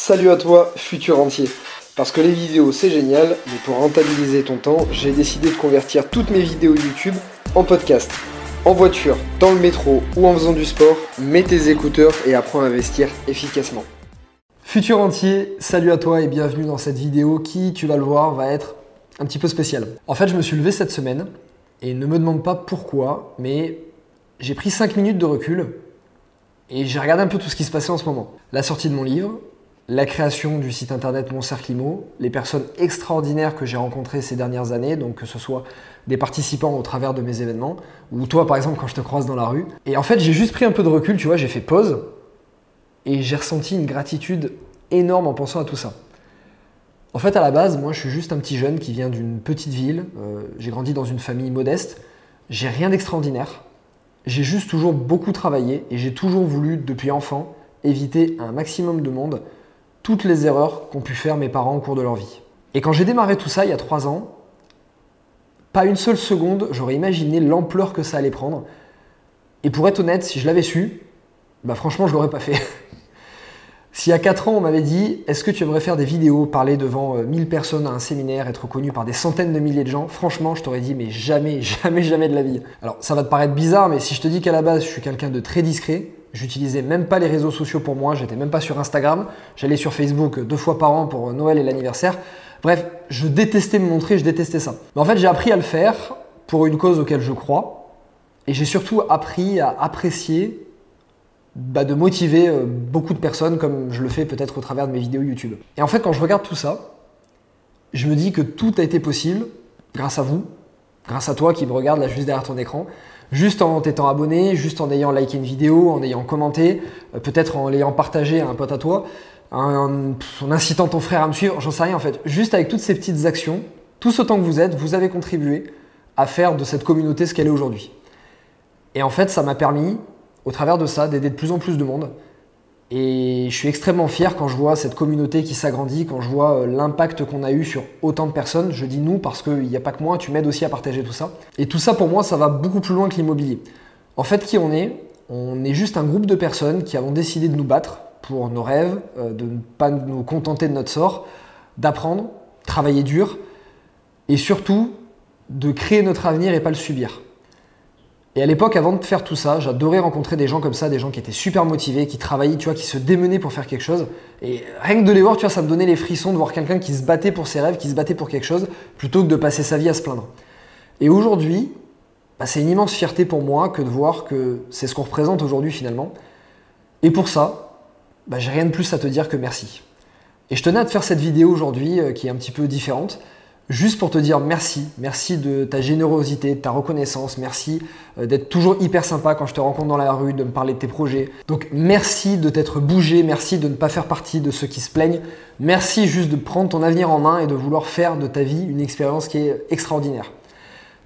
Salut à toi, futur entier. Parce que les vidéos c'est génial, mais pour rentabiliser ton temps, j'ai décidé de convertir toutes mes vidéos YouTube en podcast. En voiture, dans le métro ou en faisant du sport, mets tes écouteurs et apprends à investir efficacement. Futur entier, salut à toi et bienvenue dans cette vidéo qui, tu vas le voir, va être un petit peu spéciale. En fait, je me suis levé cette semaine et ne me demande pas pourquoi, mais j'ai pris 5 minutes de recul et j'ai regardé un peu tout ce qui se passait en ce moment. La sortie de mon livre, la création du site internet Mon Cercle Imo, les personnes extraordinaires que j'ai rencontrées ces dernières années, donc que ce soit des participants au travers de mes événements, ou toi par exemple quand je te croise dans la rue. Et en fait j'ai juste pris un peu de recul, tu vois, j'ai fait pause, et j'ai ressenti une gratitude énorme en pensant à tout ça. En fait à la base, moi je suis juste un petit jeune qui vient d'une petite ville, euh, j'ai grandi dans une famille modeste, j'ai rien d'extraordinaire, j'ai juste toujours beaucoup travaillé et j'ai toujours voulu depuis enfant éviter un maximum de monde toutes les erreurs qu'ont pu faire mes parents au cours de leur vie. Et quand j'ai démarré tout ça il y a trois ans, pas une seule seconde, j'aurais imaginé l'ampleur que ça allait prendre. Et pour être honnête, si je l'avais su, bah franchement, je l'aurais pas fait. si à 4 ans, on m'avait dit Est-ce que tu aimerais faire des vidéos, parler devant 1000 euh, personnes à un séminaire, être connu par des centaines de milliers de gens? Franchement, je t'aurais dit Mais jamais, jamais, jamais de la vie. Alors, ça va te paraître bizarre, mais si je te dis qu'à la base, je suis quelqu'un de très discret, J'utilisais même pas les réseaux sociaux pour moi, j'étais même pas sur Instagram. J'allais sur Facebook deux fois par an pour Noël et l'anniversaire. Bref, je détestais me montrer, je détestais ça. Mais en fait, j'ai appris à le faire pour une cause auquel je crois. Et j'ai surtout appris à apprécier bah, de motiver euh, beaucoup de personnes comme je le fais peut-être au travers de mes vidéos YouTube. Et en fait, quand je regarde tout ça, je me dis que tout a été possible grâce à vous, grâce à toi qui me regarde là juste derrière ton écran, juste en t'étant abonné, juste en ayant liké une vidéo, en ayant commenté, euh, peut-être en l'ayant partagé à un pote à toi, en, incitant ton frère à me suivre, j'en sais rien en fait. Juste avec toutes ces petites actions, tous autant que vous êtes, vous avez contribué à faire de cette communauté ce qu'elle est aujourd'hui. Et en fait, ça m'a permis, au travers de ça, d'aider de plus en plus de monde, et je suis extrêmement fier quand je vois cette communauté qui s'agrandit, quand je vois euh, l'impact qu'on a eu sur autant de personnes. Je dis nous parce qu'il n'y a pas que moi, tu m'aides aussi à partager tout ça. Et tout ça pour moi, ça va beaucoup plus loin que l'immobilier. En fait, qui on est? On est juste un groupe de personnes qui avons décidé de nous battre pour nos rêves, euh, de ne pas nous contenter de notre sort, d'apprendre, travailler dur et surtout de créer notre avenir et pas le subir. Et à l'époque, avant de faire tout ça, j'adorais rencontrer des gens comme ça, des gens qui étaient super motivés, qui travaillaient, tu vois, qui se démenaient pour faire quelque chose. Et rien que de les voir, tu vois, ça me donnait les frissons de voir quelqu'un qui se battait pour ses rêves, qui se battait pour quelque chose, plutôt que de passer sa vie à se plaindre. Et aujourd'hui, bah, c'est une immense fierté pour moi que de voir que c'est ce qu'on représente aujourd'hui finalement. Et pour ça, bah, j'ai rien de plus à te dire que merci. Et je tenais à te faire cette vidéo aujourd'hui euh, qui est un petit peu différente juste pour te dire merci, merci de ta générosité, de ta reconnaissance, merci euh, d'être toujours hyper sympa quand je te rencontre dans la rue, de me parler de tes projets. Donc merci de t'être bougé, merci de ne pas faire partie de ceux qui se plaignent, merci juste de prendre ton avenir en main et de vouloir faire de ta vie une expérience qui est extraordinaire.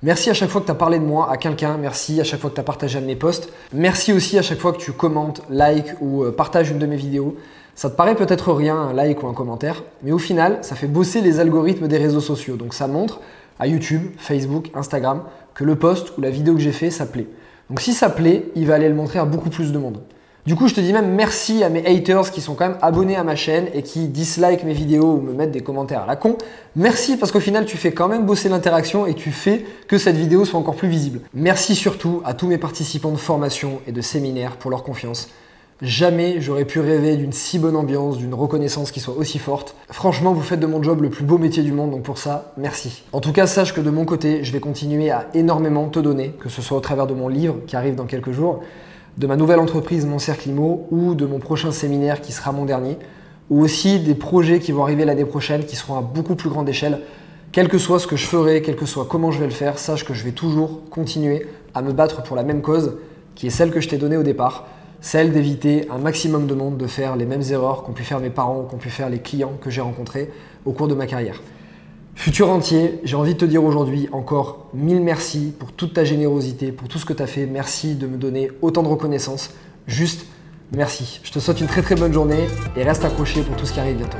Merci à chaque fois que tu as parlé de moi à quelqu'un, merci à chaque fois que tu as partagé un de mes posts, merci aussi à chaque fois que tu commentes, like ou euh, partages une de mes vidéos. Ça te paraît peut-être rien, un like ou un commentaire, mais au final, ça fait bosser les algorithmes des réseaux sociaux. Donc ça montre à YouTube, Facebook, Instagram que le post ou la vidéo que j'ai fait, ça plaît. Donc si ça plaît, il va aller le montrer à beaucoup plus de monde. Du coup, je te dis même merci à mes haters qui sont quand même abonnés à ma chaîne et qui dislike mes vidéos ou me mettent des commentaires à la con. Merci parce qu'au final, tu fais quand même bosser l'interaction et tu fais que cette vidéo soit encore plus visible. Merci surtout à tous mes participants de formation et de séminaires pour leur confiance. Jamais j'aurais pu rêver d'une si bonne ambiance, d'une reconnaissance qui soit aussi forte. Franchement, vous faites de mon job le plus beau métier du monde, donc pour ça, merci. En tout cas, sache que de mon côté, je vais continuer à énormément te donner, que ce soit au travers de mon livre qui arrive dans quelques jours, de ma nouvelle entreprise Mon Cercle Imo ou de mon prochain séminaire qui sera mon dernier, ou aussi des projets qui vont arriver l'année prochaine qui seront à beaucoup plus grande échelle. Quel que soit ce que je ferai, quel que soit comment je vais le faire, sache que je vais toujours continuer à me battre pour la même cause, qui est celle que je t'ai donnée au départ celle d'éviter un maximum de monde de faire les mêmes erreurs qu'ont pu faire mes parents qu'ont pu faire les clients que j'ai rencontrés au cours de ma carrière. Futur entier, j'ai envie de te dire aujourd'hui encore mille merci pour toute ta générosité, pour tout ce que tu as fait. Merci de me donner autant de reconnaissance. Juste merci. Je te souhaite une très très bonne journée et reste accroché pour tout ce qui arrive bientôt.